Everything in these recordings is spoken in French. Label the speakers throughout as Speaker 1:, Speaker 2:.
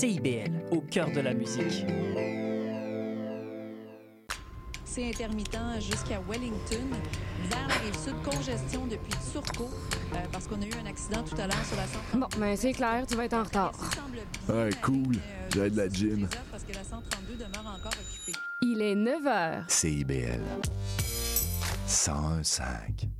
Speaker 1: CIBL, au cœur de la musique.
Speaker 2: C'est intermittent jusqu'à Wellington. Vers la rive sud, congestion depuis Turcot, euh, parce qu'on a eu un accident tout à l'heure sur la 132.
Speaker 3: Bon, ben c'est clair, tu vas être en retard.
Speaker 4: Ouais, cool. J'ai de la gym.
Speaker 2: Parce que la 132 demeure encore occupée.
Speaker 3: Il est 9 h.
Speaker 4: CIBL 101.5.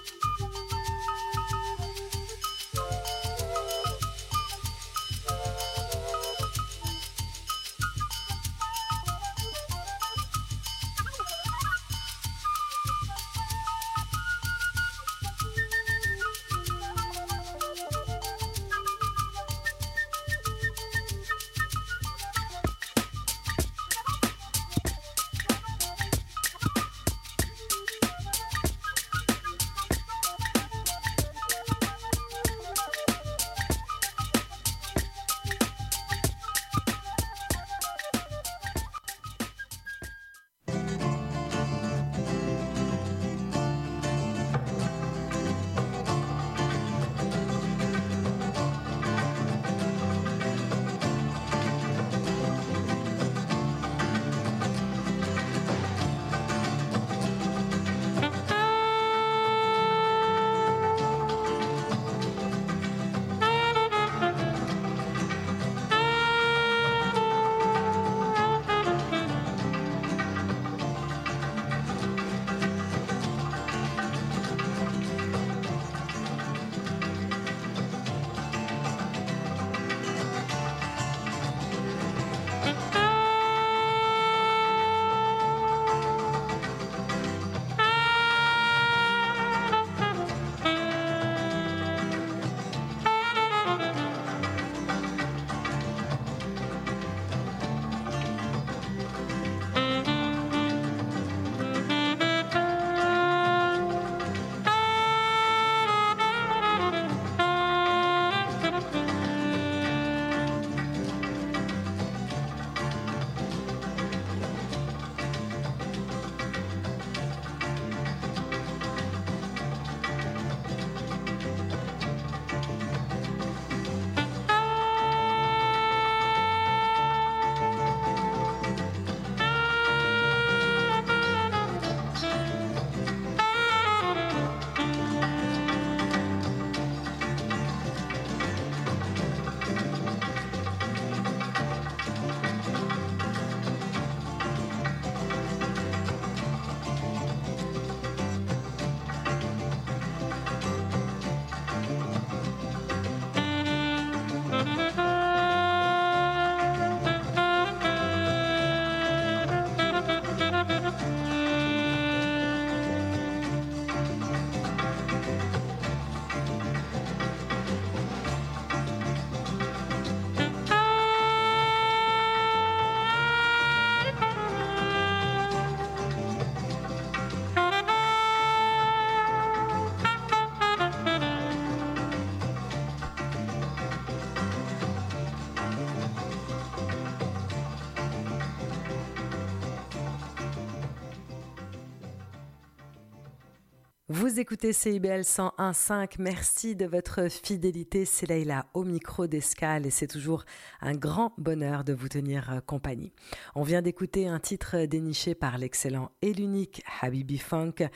Speaker 5: Vous écoutez CIBL 101.5. Merci de votre fidélité. C'est Leïla au micro d'Escale et c'est toujours un grand bonheur de vous tenir euh, compagnie. On vient d'écouter un titre déniché par l'excellent et l'unique Habibi Funk.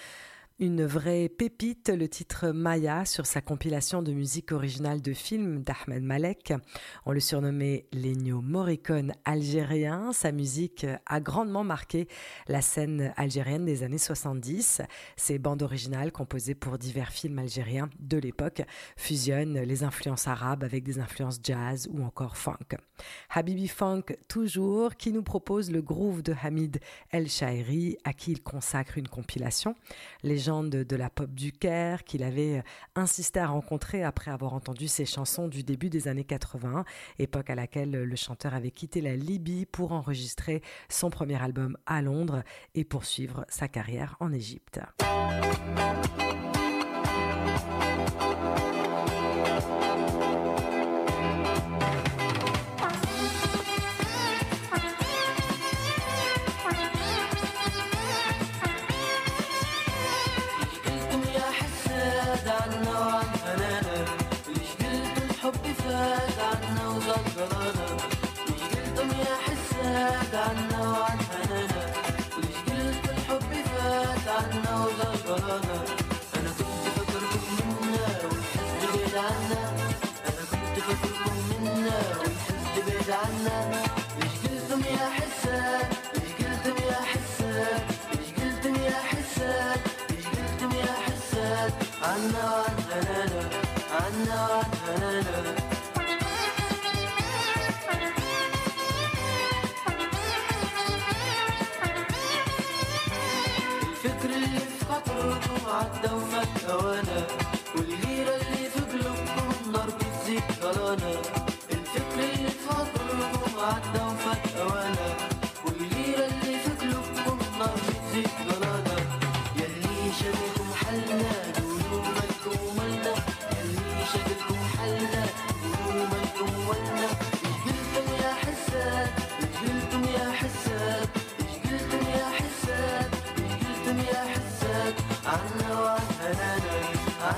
Speaker 5: Une vraie pépite, le titre Maya sur sa compilation de musique originale de film d'Ahmed Malek. On le surnommait l'Ennio Morricone algérien. Sa musique a grandement marqué la scène algérienne des années 70. Ses bandes originales composées pour divers films algériens de l'époque fusionnent les influences arabes avec des influences jazz ou encore funk. Habibi Funk toujours qui nous propose le groove de Hamid El Shairi à qui il consacre une compilation. De la pop du Caire qu'il avait euh, insisté à rencontrer après avoir entendu ses chansons du début des années 80, époque à laquelle le chanteur avait quitté la Libye pour enregistrer son premier album à Londres et poursuivre sa carrière en Égypte.
Speaker 6: دمك هوانا والليرة اللي في قلوبكم نار بتزيد غلانا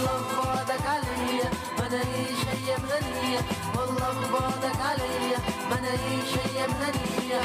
Speaker 6: والله ببعدك عليا ما نعيش هي مغنية والله ببعدك عليا ما نعيش هي مغنية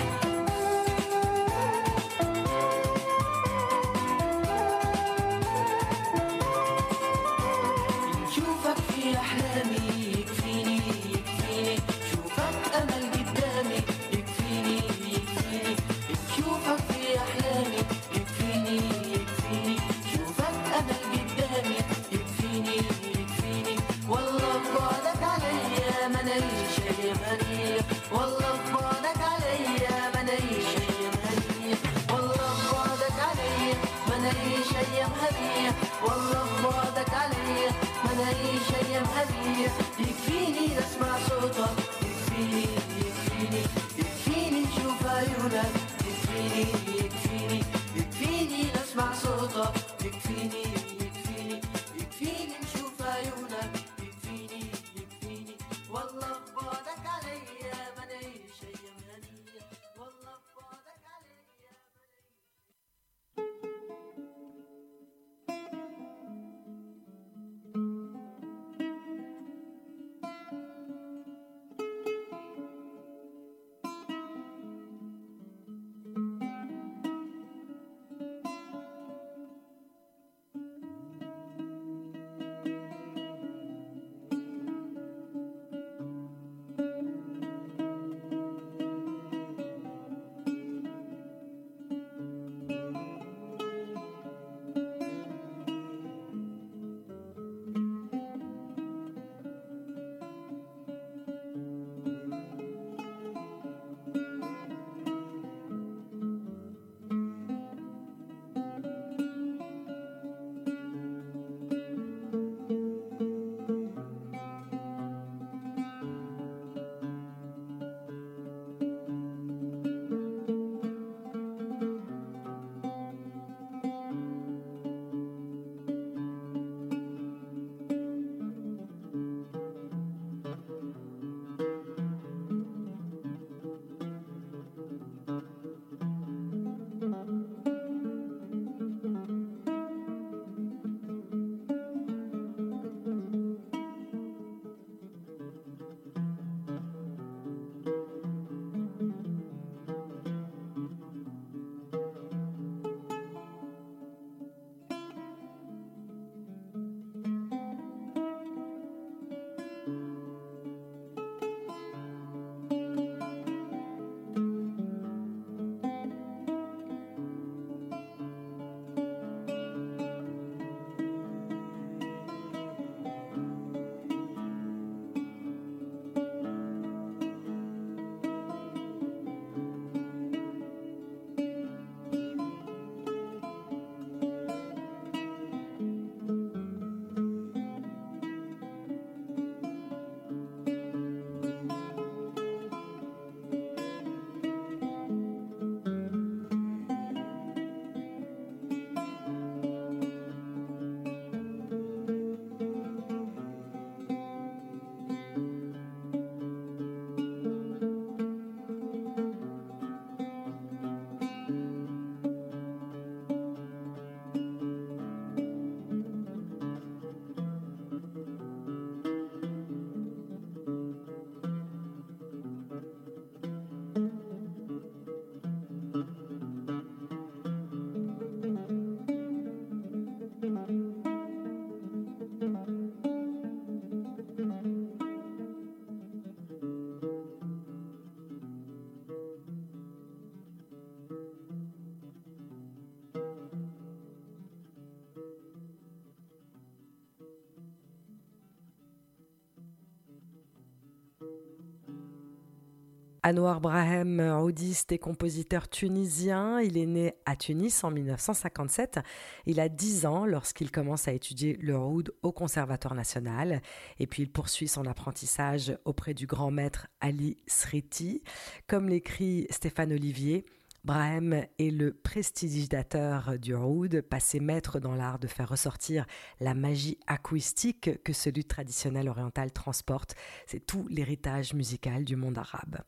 Speaker 5: Anwar Brahem, audiste et compositeur tunisien, il est né à Tunis en 1957. Il a 10 ans lorsqu'il commence à étudier le oud au Conservatoire national et puis il poursuit son apprentissage auprès du grand maître Ali Sriti. Comme l'écrit Stéphane Olivier, Brahem est le prestidigitateur du oud, passé maître dans l'art de faire ressortir la magie acoustique que ce luth traditionnel oriental transporte. C'est tout l'héritage musical du monde arabe.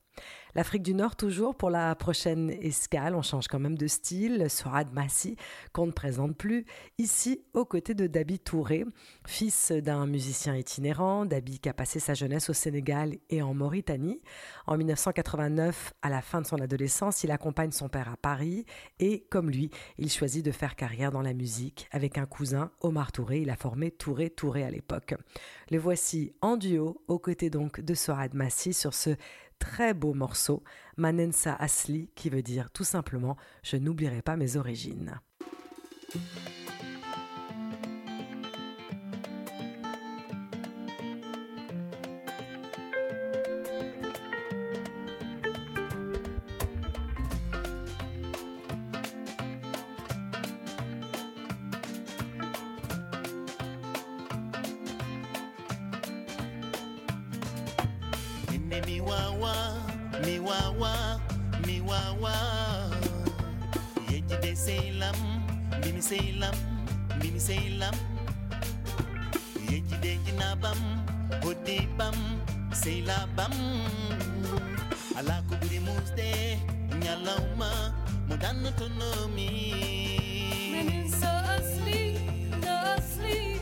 Speaker 5: L'Afrique du Nord toujours pour la prochaine escale, on change quand même de style, Sorad Massi qu'on ne présente plus, ici aux côtés de Dabi Touré, fils d'un musicien itinérant, Dabi qui a passé sa jeunesse au Sénégal et en Mauritanie. En 1989, à la fin de son adolescence, il accompagne son père à Paris et, comme lui, il choisit de faire carrière dans la musique. Avec un cousin, Omar Touré, il a formé Touré Touré à l'époque. Le voici en duo, aux côtés donc de Sorad Massi sur ce très beau morceau, Manensa Asli, qui veut dire tout simplement Je n'oublierai pas mes origines.
Speaker 7: seylam yeji deji nabam bam seylabam ala ko ɓuri musde
Speaker 8: ñalawma mo dannotonomi minin so asli no asli.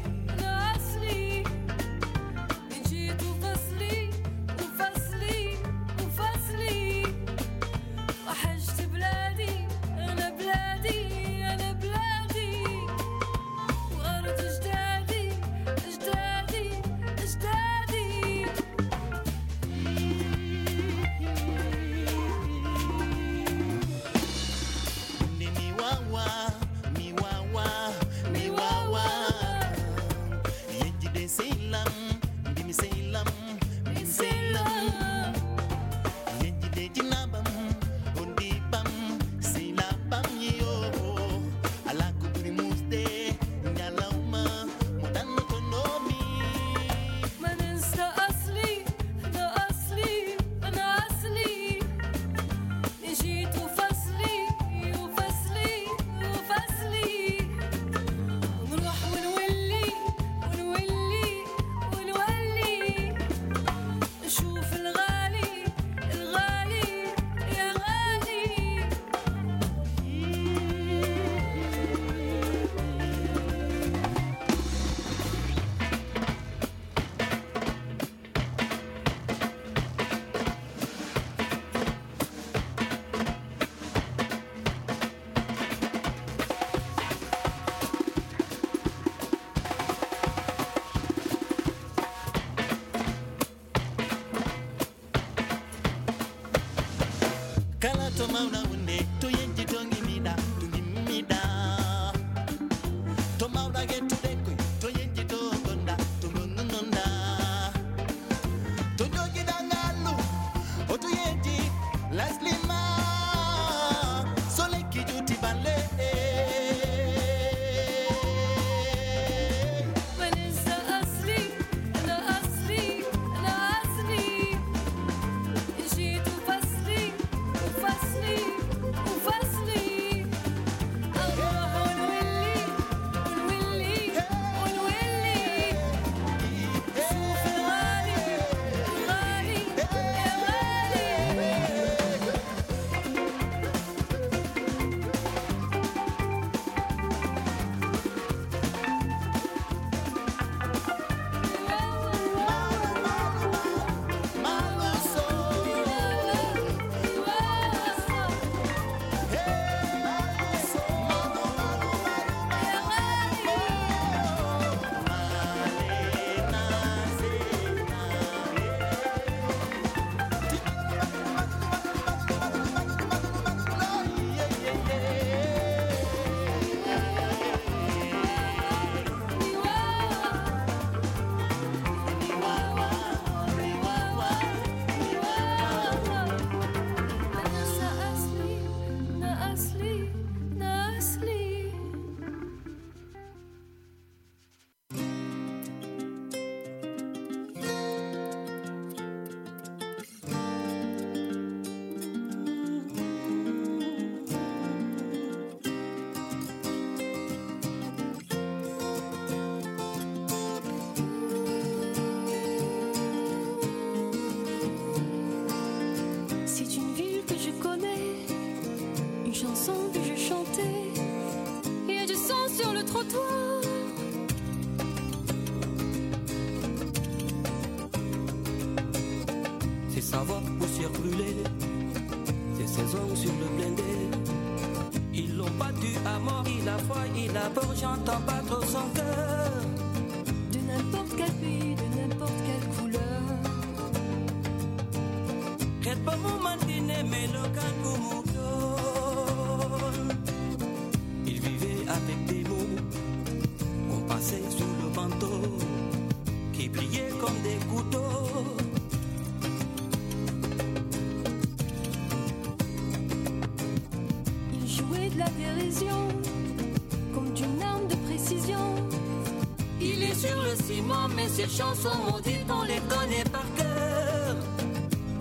Speaker 8: Sur le ciment, mais ses chansons maudites, on les connaît par cœur.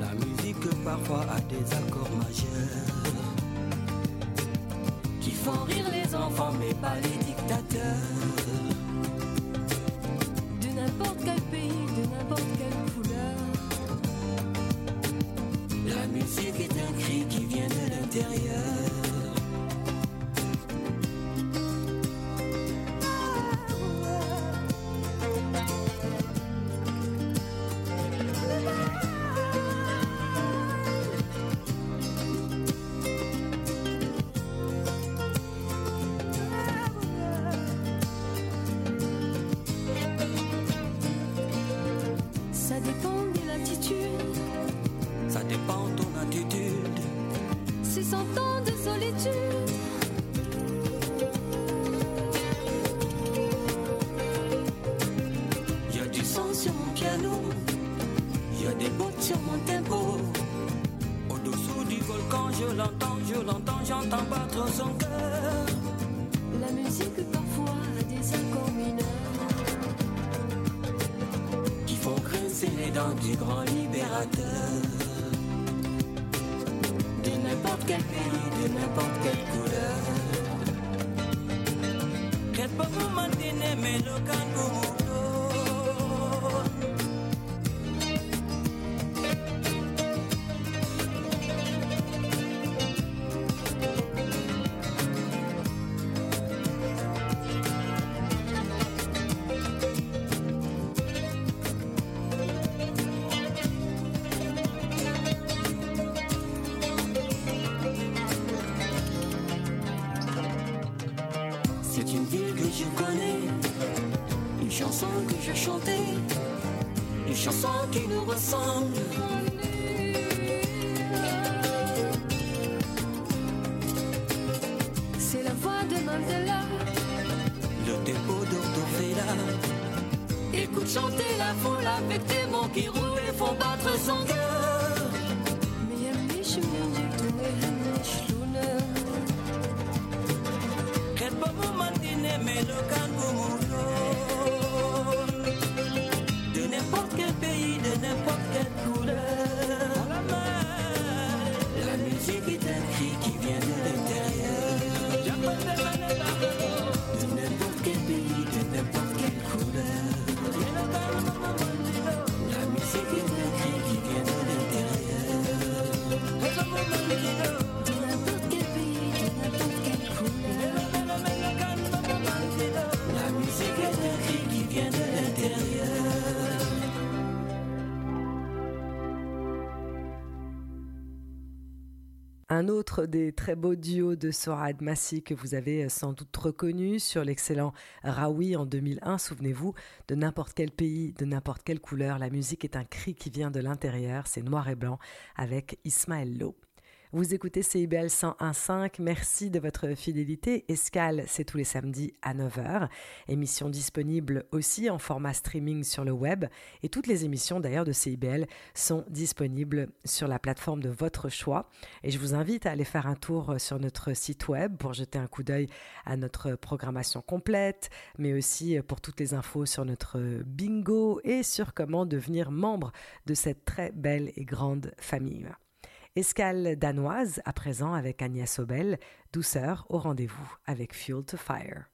Speaker 8: La musique parfois a des accords majeurs qui font rire les enfants, mais pas les dictateurs.
Speaker 9: De n'importe quel pays, de n'importe quelle couleur.
Speaker 8: La musique est un cri qui vient de l'intérieur.
Speaker 9: C'est
Speaker 8: une ville que je connais, une chanson que je chantais, une chanson qui nous ressemble.
Speaker 9: C'est la voix de Mandela.
Speaker 8: Le dépôt d'Ortofela. Écoute chanter la foule avec des mots qui roulent et font battre son cœur. Dîner, mais
Speaker 5: Des très beaux duos de Sorad Massi que vous avez sans doute reconnu sur l'excellent Raoui en 2001. Souvenez-vous, de n'importe quel pays, de n'importe quelle couleur, la musique est un cri qui vient de l'intérieur. C'est noir et blanc avec Ismaël Lo. Vous écoutez CIBL 101.5. Merci de votre fidélité. Escale, c'est tous les samedis à 9h. Émission disponible aussi en format streaming sur le web. Et toutes les émissions d'ailleurs de CIBL sont disponibles sur la plateforme de votre choix. Et je vous invite à aller faire un tour sur notre site web pour jeter un coup d'œil à notre programmation complète, mais aussi pour toutes les infos sur notre bingo et sur comment devenir membre de cette très belle et grande famille. Escale danoise à présent avec Agnès Sobel, douceur au rendez-vous avec Fuel to Fire.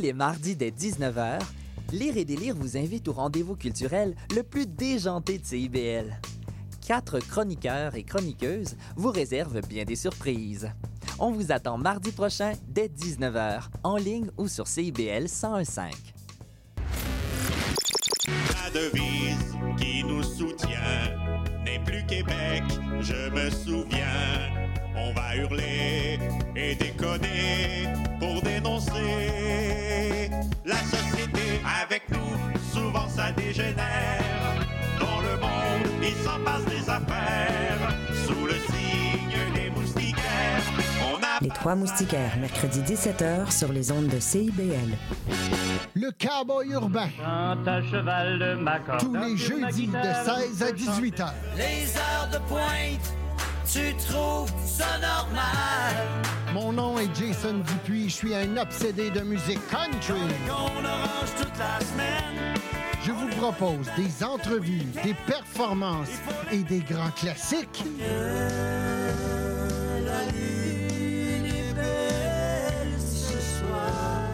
Speaker 10: Les mardis dès 19h, Lire et délire vous invite au rendez-vous culturel le plus déjanté de CIBL. Quatre chroniqueurs et chroniqueuses vous réservent bien des surprises. On vous attend mardi prochain dès 19h, en ligne ou sur CIBL 1015.
Speaker 7: La devise qui nous soutient n'est plus Québec, je me souviens. On va hurler et déconner pour dénoncer la société avec nous. Souvent ça dégénère. Dans le monde, il s'en passe des affaires. Sous le signe des moustiquaires, on a
Speaker 11: Les Trois Moustiquaires, mercredi 17h sur les ondes de CIBL.
Speaker 12: Le cowboy urbain. Tous les jeudis de 16 à 18 heures.
Speaker 6: Les heures de pointe, tu trouves ça normal?
Speaker 12: Mon nom est Jason Dupuis, je suis un obsédé de musique country.
Speaker 6: On orange toute la semaine.
Speaker 12: Je vous propose des entrevues, des performances et des grands classiques.
Speaker 6: La lune est belle ce soir.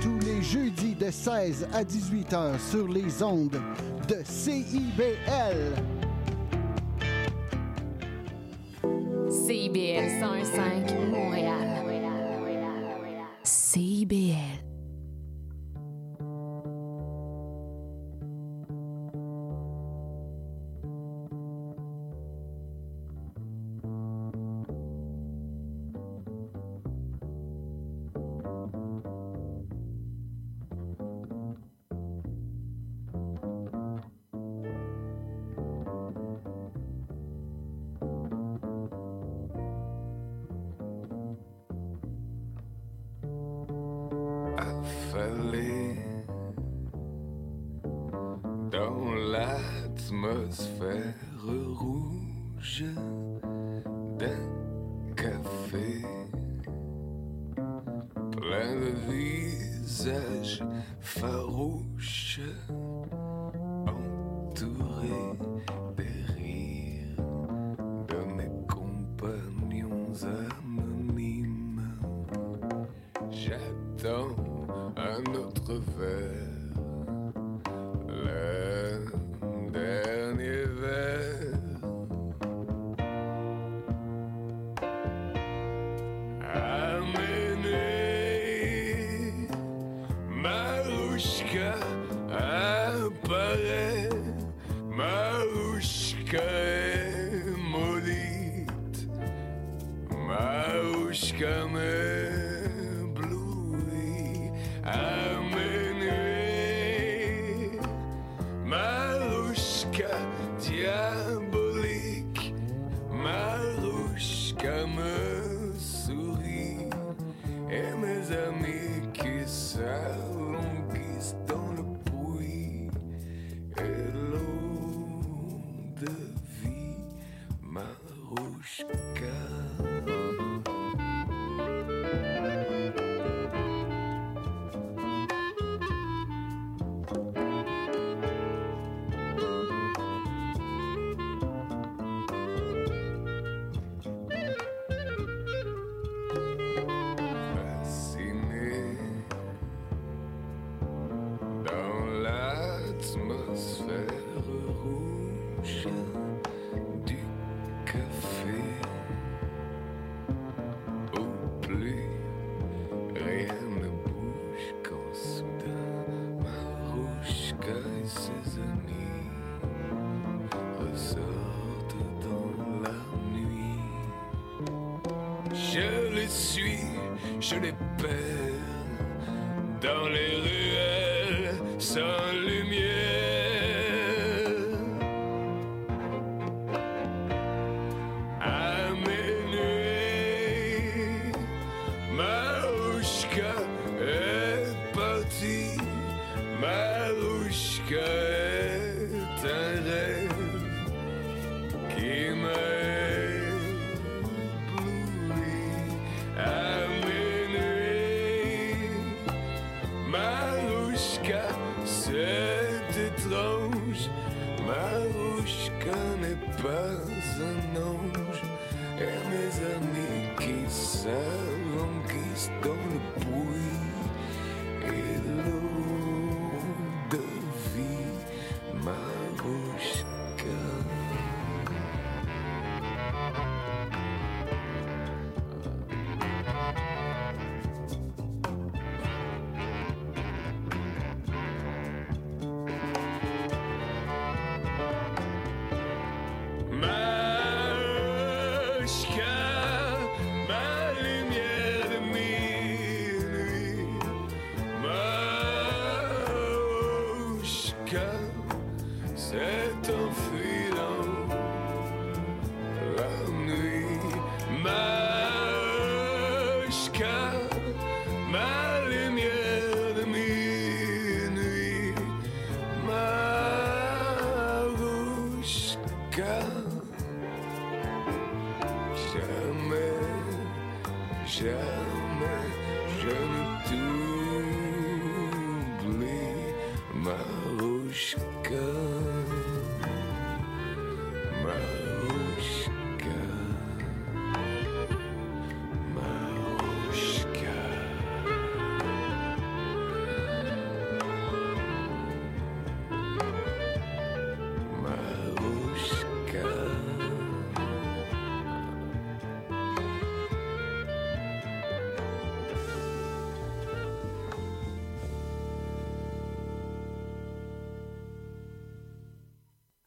Speaker 12: Tous les jeudis de 16 à 18 heures sur les ondes de CIBL.
Speaker 3: CIBL 105 Montréal. CIBL.
Speaker 13: Dans l'atmosphère rouge je les perds. Dans les ruelles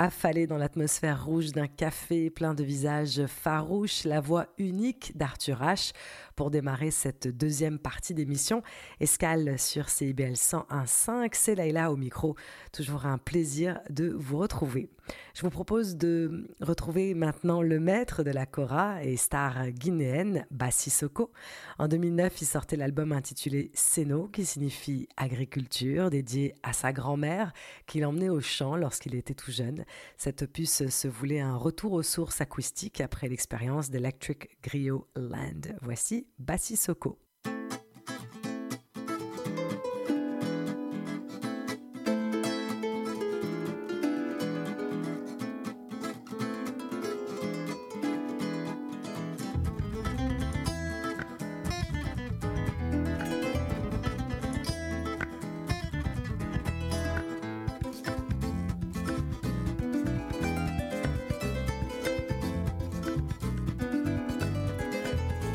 Speaker 5: affalé dans l'atmosphère rouge d'un café plein de visages farouches, la voix unique d'Arthur H pour démarrer cette deuxième partie d'émission. Escale sur CIBL 101.5, c'est Laïla au micro. Toujours un plaisir de vous retrouver. Je vous propose de retrouver maintenant le maître de la Kora et star guinéenne, Bassi Soko. En 2009, il sortait l'album intitulé Seno, qui signifie agriculture, dédié à sa grand-mère, qu'il emmenait au champ lorsqu'il était tout jeune. Cet opus se voulait un retour aux sources acoustiques après l'expérience d'Electric Griot Land. Voici Bassi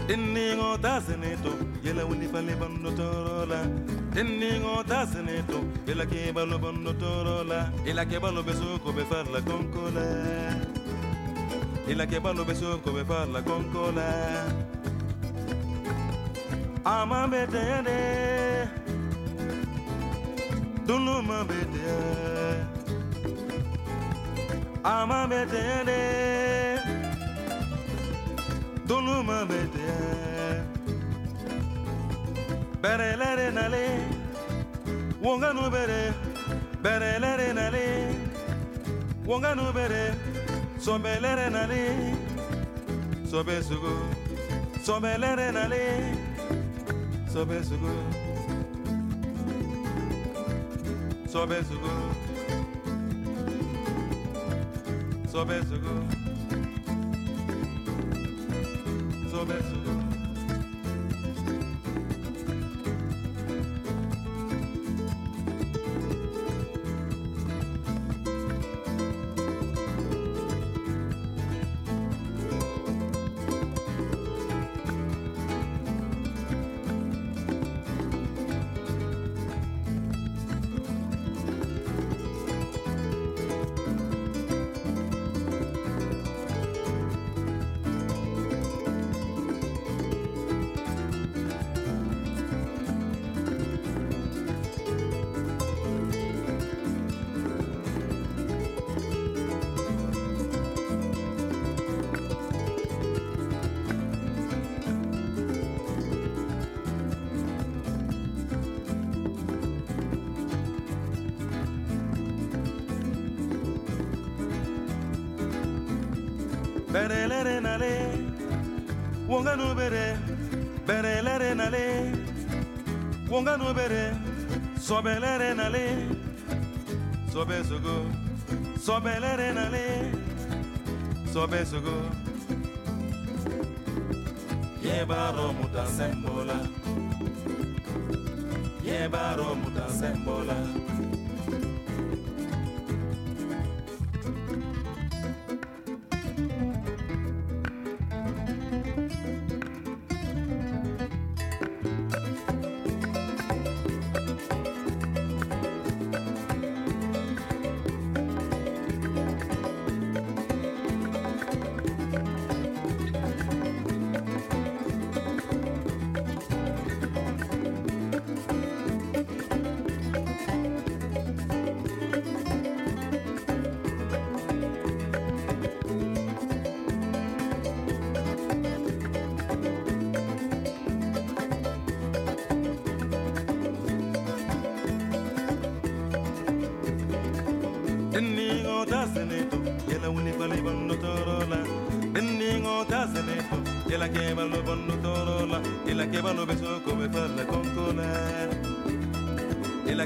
Speaker 14: Dinningo tazeneto, yela winifale bandotorola. Dinningo tazeneto, yela kebalo bandotorola. Yela kebalo besuko befar la concola. Yela kebalo besuko befar la concola. Ama betende, dunuma betende. Ama betende dunuma bete berelere nale wonganu bere berelere nale wonganu bere sombelere nale sobe sugo sombelere nale sobe sugo sobe sugo sobe sugo promesses. Bere lere nale wonga no bere bere lere nale. Wonga no bere sobe lere nale. Sobe sugo sobe lere nale. Sobe sugo ye muta sembola. Ye baro muta sembola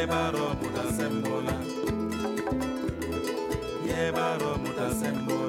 Speaker 14: Yebaro muta sembola. Ye baro muta sembola.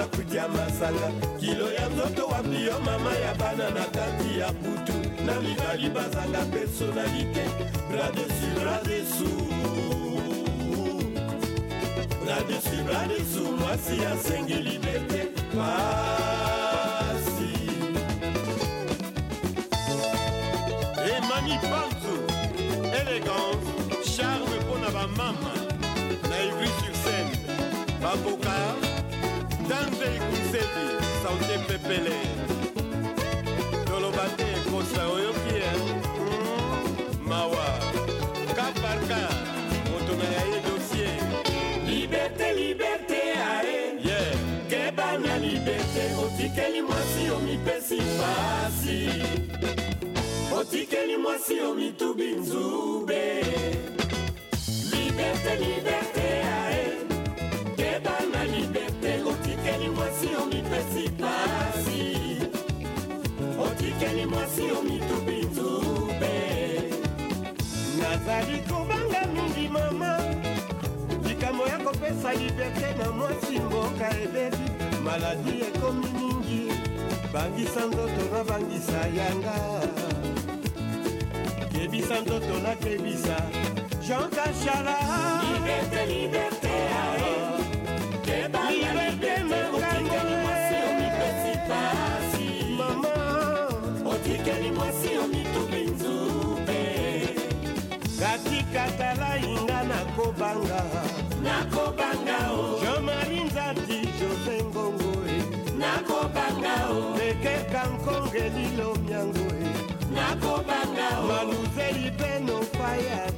Speaker 15: Kaona kutya masanga kilo ya nzoto wapi yo mama ya bana na kati ya butu. Na mibali bazanga personalite bradesu bradesu bradesu bradesu mwasi asengi libete. Pasi emani panzo élégance charme mpona bamama saude ekunseli saude pepele toloba te ekosa oyoki e mawa kaparka moto na yaye dosie liberte liberte ae ye keba na liberte otikeli mwasi omipesi pasi. Otikeli mwasi omitubi nzube. Liberte liberte mwasi omipesi pasi. Otikeli mwasi omitubi nzube. Nazali kobanga mingi mama. Likambo ya kopesa liberté na mwasi mboka ebebi maladi ekomi mingi. Bangisa nzoto na bangisa yanga. Kebisa nzoto na kebisa. Jean kachala liberté liberté kokongeli lomyango e. Nakobanga
Speaker 6: manuzeli mpe nofaya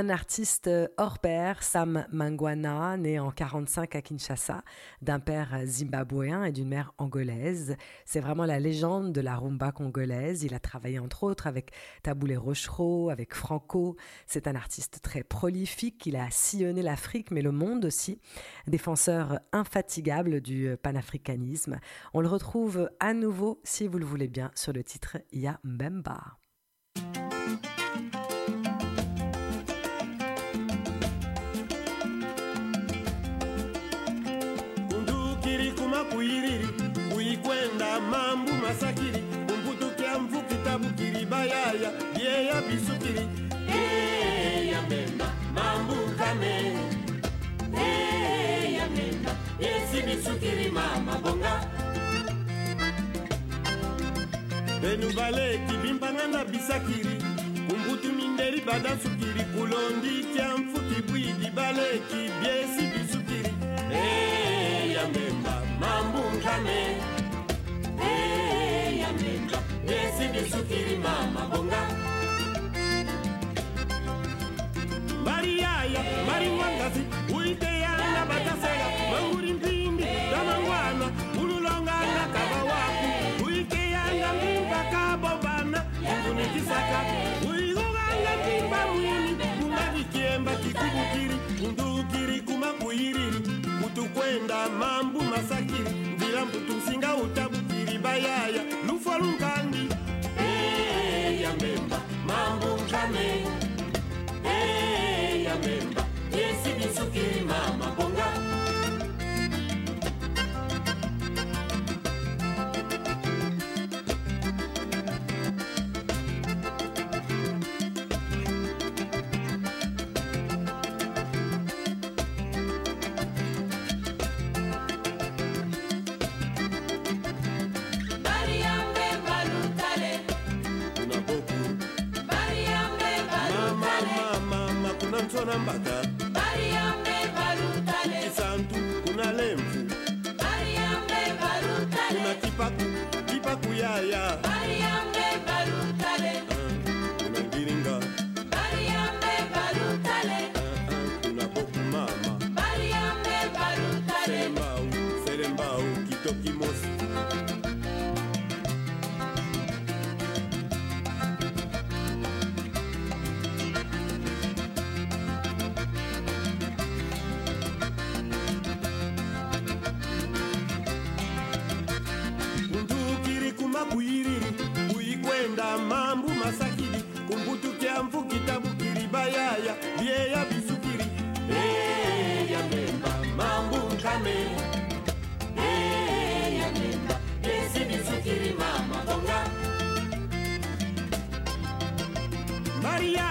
Speaker 5: Un artiste euh, hors pair, Sam Mangwana, né en 45 à Kinshasa, d'un père zimbabwéen et d'une mère angolaise. C'est vraiment la légende de la rumba congolaise. Il a travaillé entre autres avec Taboulé Rochereau, avec Franco. C'est un artiste très prolifique. Il a sillonné l'Afrique, mais le monde aussi. Défenseur infatigable du panafricanisme. On le retrouve à nouveau, si vous le voulez bien, sur le titre Ya Mbemba.
Speaker 15: uyiriri uyikwenda mambu masakiri umputukia mvu kitabu kiribayaya byeya bisukiri. Eya memba mambu kame. Eya memba yesi bisukiri mama bonga. Benubale kibimpanga na bisakiri kumbutu minderi badasukiri kulondi kya mfu kibwidi baleki byesi bisukiri. Eya memba esukiri mama bonga variyaya marimwangazi uiteyana batasela manguri mpindi ramangwana ululongana kava waku uikeyanga mbimba kabobana yakunikisaka uigoganga mwini kikubukiri kutukwenda mambu masakiri mvila mputu msinga utabukiri bayaya lufwa Amen. Hey, amen. Yesu ni sukiri mama. Yeah.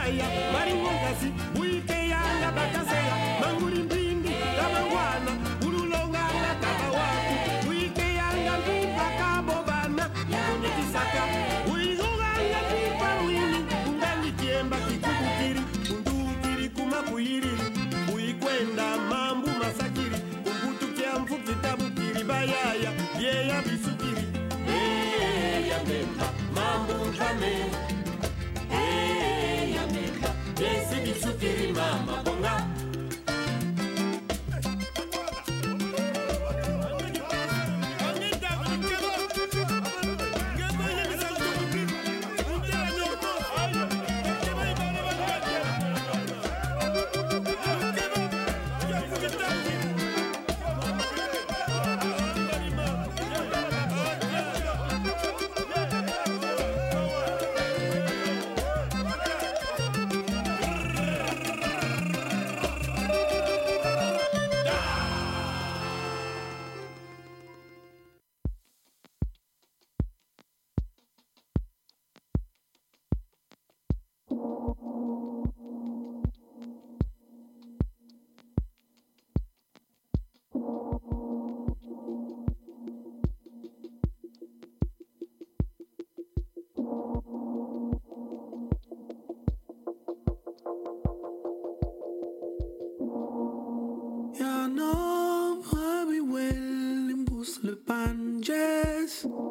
Speaker 15: seya maringongasi buikeyanga bakaseya manguli mbindi lamangwana ululonganga kaka waku buikeyanga mbimba kabobana kunikisaka uizuganga mbimba wini ungangikiemba kikukukiri undukiri kumakuyiri uikwenda mambu masakiri kumbutukia mfukitabukiri bayaya yeya bisukiri. Yeya mbemba mambu nkame yesi bisukiri mama bonga
Speaker 16: is?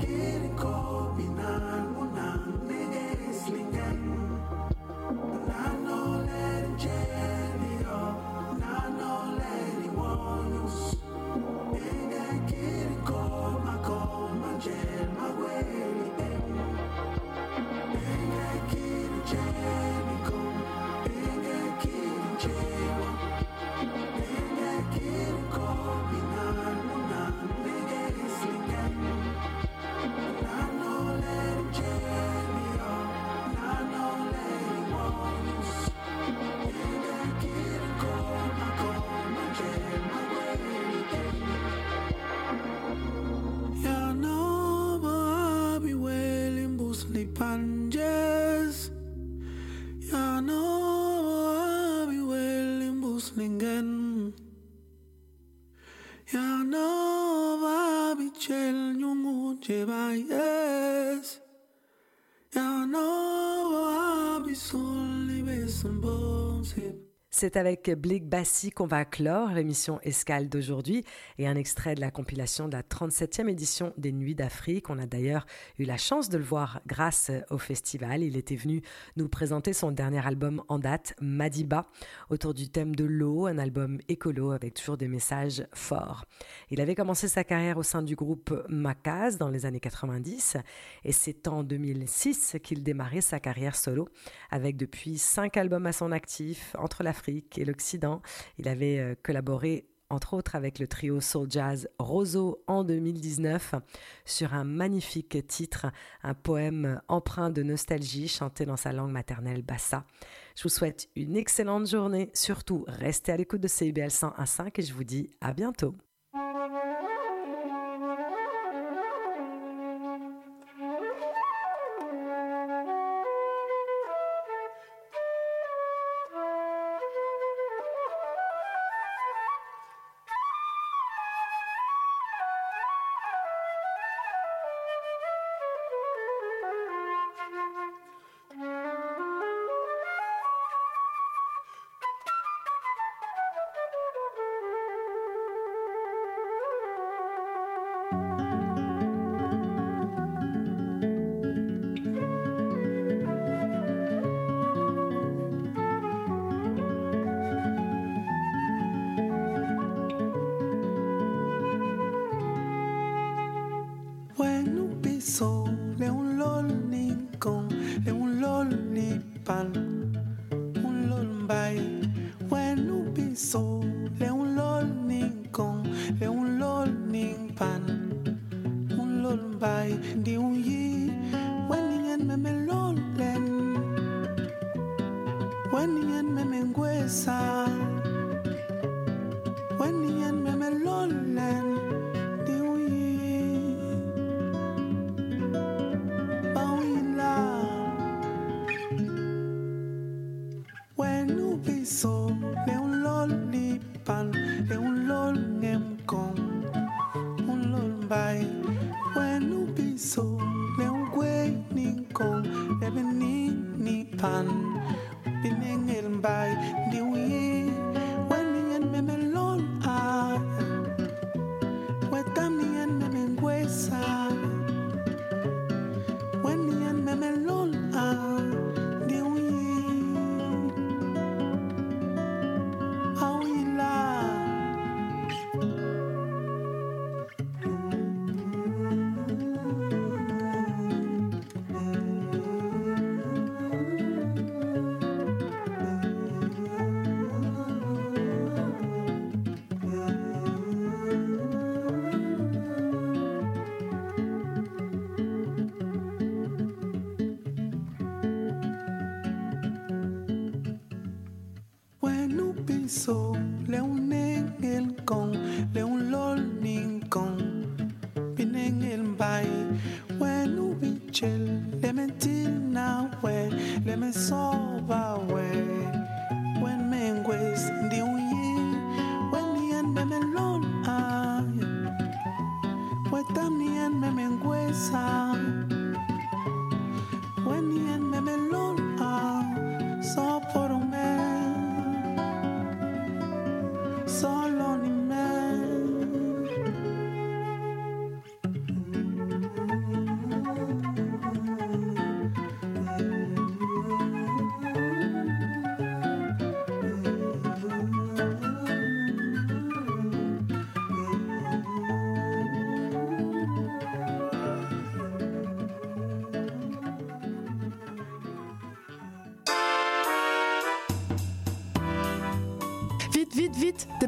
Speaker 16: Get it cold. llevan yes. And I know I'll be soon leaving some.
Speaker 5: C'est avec Blick Bassi qu'on va clore l'émission Escale d'aujourd'hui et un extrait de la compilation de la 37e édition des Nuits d'Afrique. On a d'ailleurs eu la chance de le voir grâce au festival. Il était venu nous présenter son dernier album en date, Madiba, autour du thème de l'eau, un album écolo avec toujours des messages forts. Il avait commencé sa carrière au sein du groupe Makaz dans les années 90 et c'est en 2006 qu'il démarrait sa carrière solo avec depuis cinq albums à son actif entre l'Afrique et l'Occident. Il avait euh, collaboré entre autres avec le trio soul jazz Roseau en 2019 sur un magnifique titre, un poème empreint de nostalgie chanté dans sa langue maternelle bassa. Je vous souhaite une excellente journée, surtout restez à l'écoute de CIBL 101.5 et je vous dis à bientôt.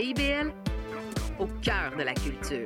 Speaker 17: CIBL, au cœur de la culture.